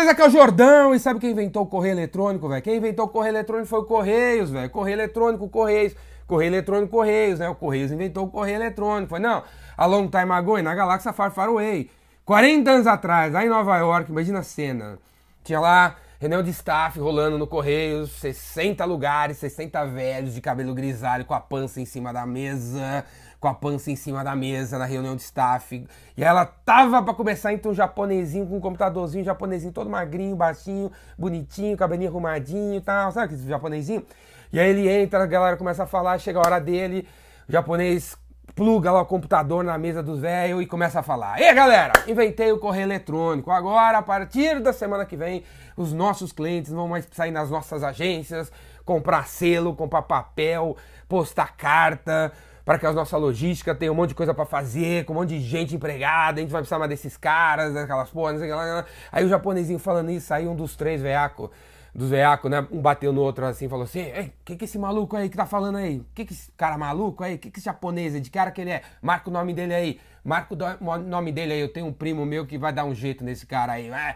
beleza? Aqui é o Jordão. E sabe quem inventou o correio eletrônico, velho? Quem inventou o correio eletrônico foi o Correios, velho. Correio eletrônico, Correios. Correio eletrônico, Correios, né? O Correios inventou o correio eletrônico. Foi, não, a long time ago, na galáxia Far Far Away. 40 anos atrás, lá em Nova York, imagina a cena. Tinha lá reunião de staff rolando no Correios, 60 lugares, 60 velhos de cabelo grisalho com a pança em cima da mesa, com a pança em cima da mesa na reunião de staff. E ela tava para começar então um japonesinho com um computadorzinho, japonesinho todo magrinho, baixinho, bonitinho, cabelinho arrumadinho e tal, sabe aquele japonesinho? E aí ele entra, a galera começa a falar, chega a hora dele, o japonês pluga lá o computador na mesa dos velhos e começa a falar. E galera, inventei o correio eletrônico. Agora, a partir da semana que vem, os nossos clientes vão mais sair nas nossas agências, comprar selo, comprar papel, postar carta, para que a nossa logística tenha um monte de coisa para fazer, com um monte de gente empregada, a gente vai precisar mais desses caras, daquelas porra, não sei o que lá. Aí o japonesinho falando isso, aí um dos três veaco, dos veacos, né? Um bateu no outro assim, falou assim: Ei, que que esse maluco aí que tá falando aí? Que que esse cara maluco aí? Que que esse japonês aí? De cara que ele é? Marca o nome dele aí. Marca o nome dele aí. Eu tenho um primo meu que vai dar um jeito nesse cara aí. É.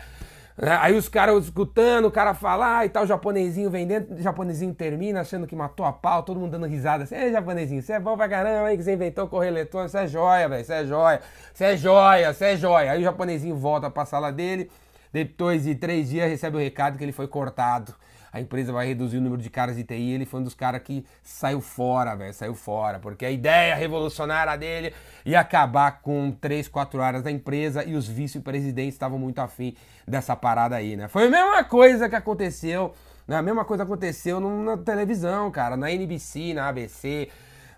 Aí os caras escutando, o cara falar ah, e tal, o japonesinho vendendo, o japonesinho termina achando que matou a pau, todo mundo dando risada assim, ei japonesinho, você é bom pra caramba, hein, que você inventou o correio eletrônico, você é joia, velho, você é joia, você é joia, você é joia. Aí o japonesinho volta pra sala dele, depois de três dias recebe o recado que ele foi cortado. A empresa vai reduzir o número de caras de TI, ele foi um dos caras que saiu fora, velho, saiu fora, porque a ideia revolucionária dele ia acabar com três, quatro áreas da empresa e os vice-presidentes estavam muito afim dessa parada aí, né? Foi a mesma coisa que aconteceu, né? A mesma coisa aconteceu na televisão, cara, na NBC, na ABC,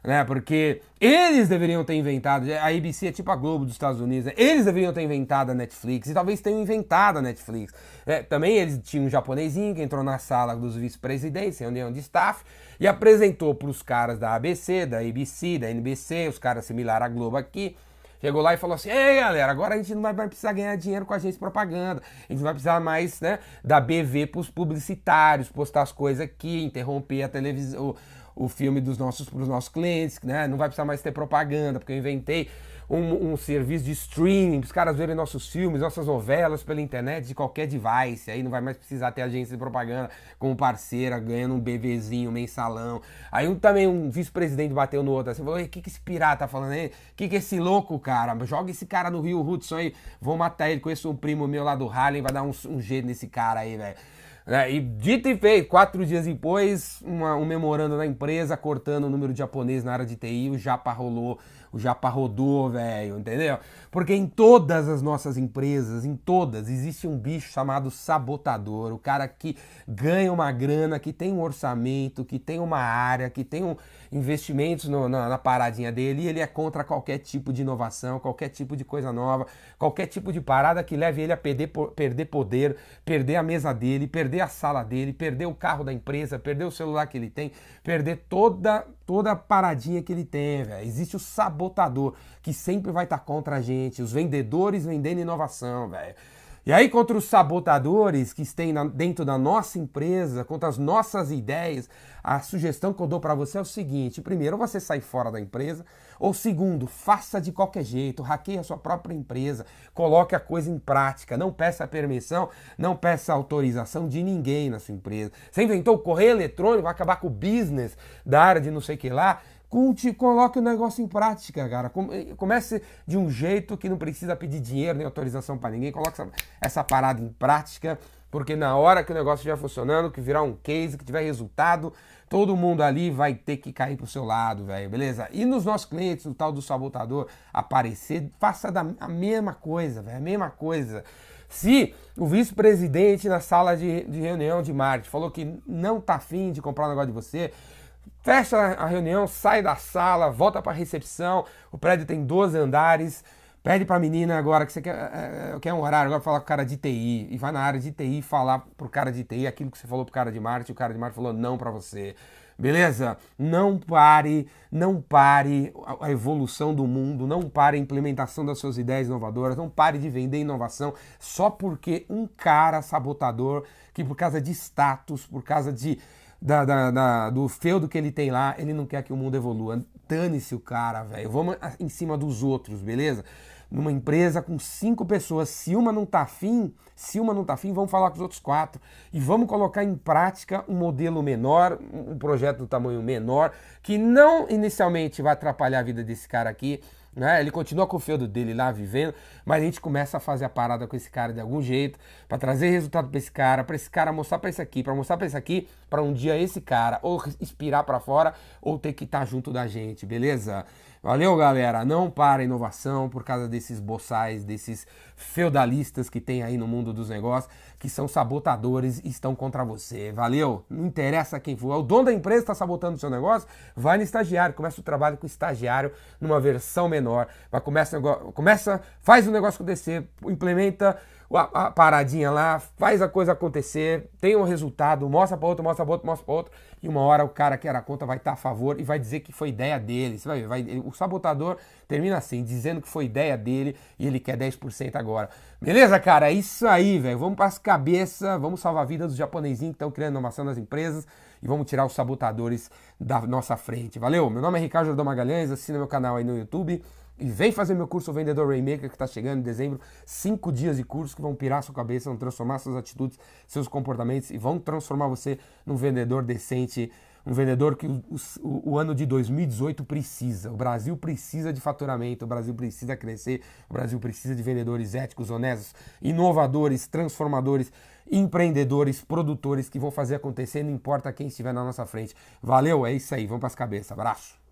né? Porque eles deveriam ter inventado, a ABC é tipo a Globo dos Estados Unidos, né? eles deveriam ter inventado a Netflix e talvez tenham inventado a Netflix. É, também eles tinham um japonesinho que entrou na sala dos vice-presidentes, reunião de staff, e apresentou para os caras da ABC, da ABC, da NBC, os caras similares à Globo aqui, Chegou lá e falou assim: Ei galera, agora a gente não vai precisar ganhar dinheiro com agência de propaganda. A gente vai precisar mais né, da BV para os publicitários, postar as coisas aqui, interromper a televisão, o, filme dos nossos, para os nossos clientes, né? Não vai precisar mais ter propaganda, porque eu inventei um, um serviço de streaming, para os caras verem nossos filmes, nossas novelas pela internet, de qualquer device. Aí não vai mais precisar ter agência de propaganda como parceira, ganhando um bebezinho, mensalão. Aí um, também um vice-presidente bateu no outro assim, falou: o que, que esse pirata tá falando aí? O que, que esse louco, cara? Joga esse cara no Rio Hudson aí, vou matar ele. Conheço um primo meu lá do Harlem, vai dar um, um jeito nesse cara aí, velho. É, e dito e feito, quatro dias depois, uma, um memorando na empresa cortando o número de japonês na área de TI, o Japa rolou o Japa rodou, velho, entendeu? Porque em todas as nossas empresas, em todas, existe um bicho chamado sabotador, o cara que ganha uma grana, que tem um orçamento, que tem uma área, que tem um investimentos no, na, na, paradinha dele e ele é contra qualquer tipo de inovação, qualquer tipo de coisa nova, qualquer tipo de parada que leve ele a perder, perder poder, perder a mesa dele, perder a sala dele, perder o carro da empresa, perder o celular que ele tem, perder toda toda a paradinha que ele tem, velho. Existe o sabotador que sempre vai estar tá contra a gente, os vendedores vendendo inovação, velho. E aí, contra os sabotadores que estão dentro da nossa empresa, contra as nossas ideias, a sugestão que eu dou para você é o seguinte: primeiro, você sai fora da empresa, ou segundo, faça de qualquer jeito, hackeie a sua própria empresa, coloque a coisa em prática, não peça permissão, não peça autorização de ninguém na sua empresa. Você inventou o correio eletrônico, vai acabar com o business da área de não sei o que lá. Conte, coloque o negócio em prática, cara. Comece de um jeito que não precisa pedir dinheiro nem autorização para ninguém. Coloque essa, essa, parada em prática, porque na hora que o negócio estiver funcionando, que virar um case, que tiver resultado, todo mundo ali vai ter que cair pro seu lado, velho, beleza? E nos nossos clientes, o tal do sabotador aparecer, faça da, a mesma coisa, velho, a mesma coisa. Se o vice-presidente na sala de, de reunião de marketing falou que não tá afim de comprar um negócio de você, fecha a reunião, sai da sala, volta para a recepção. O prédio tem 12 andares. Pede para a menina agora que você quer, é, é, quer um horário agora falar com o cara de TI e vai na área de TI falar pro cara de TI aquilo que você falou pro cara de marketing, o cara de marketing falou não para você. Beleza? Não pare, não pare a evolução do mundo, não pare a implementação das suas ideias inovadoras, não pare de vender inovação só porque um cara sabotador que por causa de status, por causa de da, da, da, do feudo que ele tem lá, ele não quer que o mundo evolua. Dane-se o cara, velho. Vamos em cima dos outros, beleza? numa empresa com cinco pessoas. Se uma não tá afim, se uma não tá afim, vamos falar com os outros quatro. E vamos colocar em prática um modelo menor, um projeto do tamanho menor, que não inicialmente vai atrapalhar a vida desse cara aqui, né? Ele continua com o feudo dele lá vivendo, mas a gente começa a fazer a parada com esse cara de algum jeito, para trazer resultado para esse cara, para esse cara mostrar para esse aqui, para mostrar para esse aqui, para um dia esse cara ou inspirar para fora ou ter que estar tá junto da gente, beleza? Valeu, galera. Não para a inovação por causa desses boçais, desses feudalistas que tem aí no mundo dos negócios, que são sabotadores e estão contra você. Valeu? Não interessa quem for. O dono da empresa está sabotando o seu negócio, vai no estagiário, começa o trabalho com o estagiário numa versão menor. Vai, começa, começa, faz o negócio acontecer, implementa a, paradinha lá, faz a coisa acontecer, tem um resultado, mostra para outro, mostra para outro, mostra para outro, e uma hora o cara que era conta vai estar tá a favor e vai dizer que foi ideia dele. Você vai ver, vai, o sabotador termina assim, dizendo que foi ideia dele e ele quer 10% agora. Beleza, cara? É isso aí, velho. Vamos para as cabeças, vamos salvar a vida dos japonesinhos que estão criando inovação nas empresas e vamos tirar os sabotadores da nossa frente. Valeu? Meu nome é Ricardo Jordão Magalhães, assina meu canal aí no YouTube. E vem fazer meu curso Vendedor Rainmaker que está chegando em dezembro. Cinco dias de curso que vão pirar sua cabeça, vão transformar suas atitudes, seus comportamentos e vão transformar você num vendedor decente, um vendedor que o, o, o, ano de 2018 precisa. O Brasil precisa de faturamento, o Brasil precisa crescer, o Brasil precisa de vendedores éticos, honestos, inovadores, transformadores, empreendedores, produtores que vão fazer acontecer, não importa quem estiver na nossa frente. Valeu, é isso aí, vamos para as cabeças. Abraço.